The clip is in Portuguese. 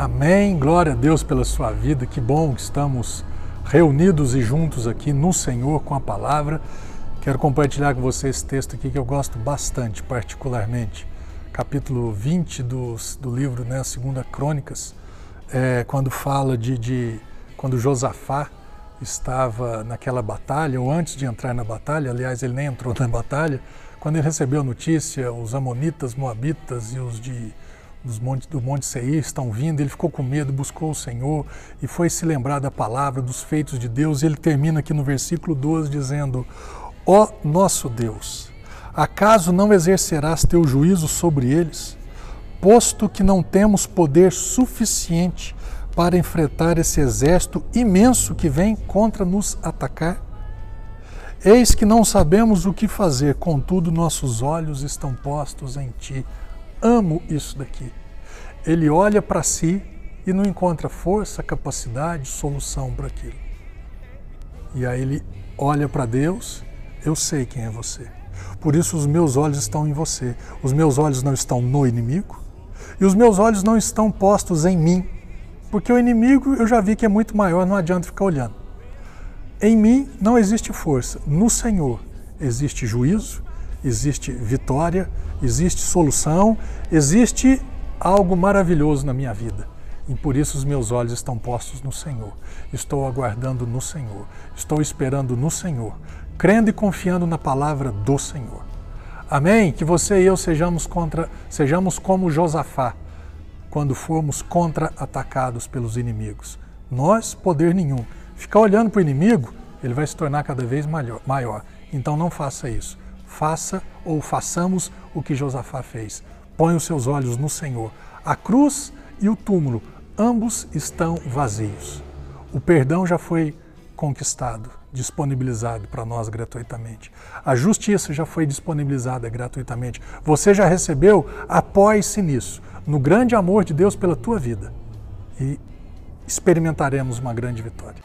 Amém. Glória a Deus pela sua vida. Que bom que estamos reunidos e juntos aqui no Senhor com a palavra. Quero compartilhar com você esse texto aqui que eu gosto bastante, particularmente. Capítulo 20 do, do livro, né, Segunda Crônicas, é, quando fala de, de quando Josafá estava naquela batalha, ou antes de entrar na batalha, aliás, ele nem entrou na batalha, quando ele recebeu a notícia, os amonitas, moabitas e os de dos montes, do Monte Seir estão vindo, ele ficou com medo, buscou o Senhor e foi se lembrar da palavra, dos feitos de Deus. E ele termina aqui no versículo 12 dizendo: Ó oh, nosso Deus, acaso não exercerás teu juízo sobre eles, posto que não temos poder suficiente para enfrentar esse exército imenso que vem contra nos atacar? Eis que não sabemos o que fazer, contudo nossos olhos estão postos em ti amo isso daqui. Ele olha para si e não encontra força, capacidade, solução para aquilo. E aí ele olha para Deus, eu sei quem é você. Por isso os meus olhos estão em você. Os meus olhos não estão no inimigo e os meus olhos não estão postos em mim, porque o inimigo eu já vi que é muito maior, não adianta ficar olhando. Em mim não existe força, no Senhor existe juízo, existe vitória, existe solução, existe algo maravilhoso na minha vida. E por isso os meus olhos estão postos no Senhor. Estou aguardando no Senhor. Estou esperando no Senhor, crendo e confiando na palavra do Senhor. Amém? Que você e eu sejamos contra, sejamos como Josafá, quando formos contra-atacados pelos inimigos. Nós, poder nenhum. Ficar olhando para o inimigo, ele vai se tornar cada vez maior. Então não faça isso faça ou façamos o que Josafá fez. Põe os seus olhos no Senhor. A cruz e o túmulo, ambos estão vazios. O perdão já foi conquistado, disponibilizado para nós gratuitamente. A justiça já foi disponibilizada gratuitamente. Você já recebeu? Apoie-se nisso, no grande amor de Deus pela tua vida. E experimentaremos uma grande vitória.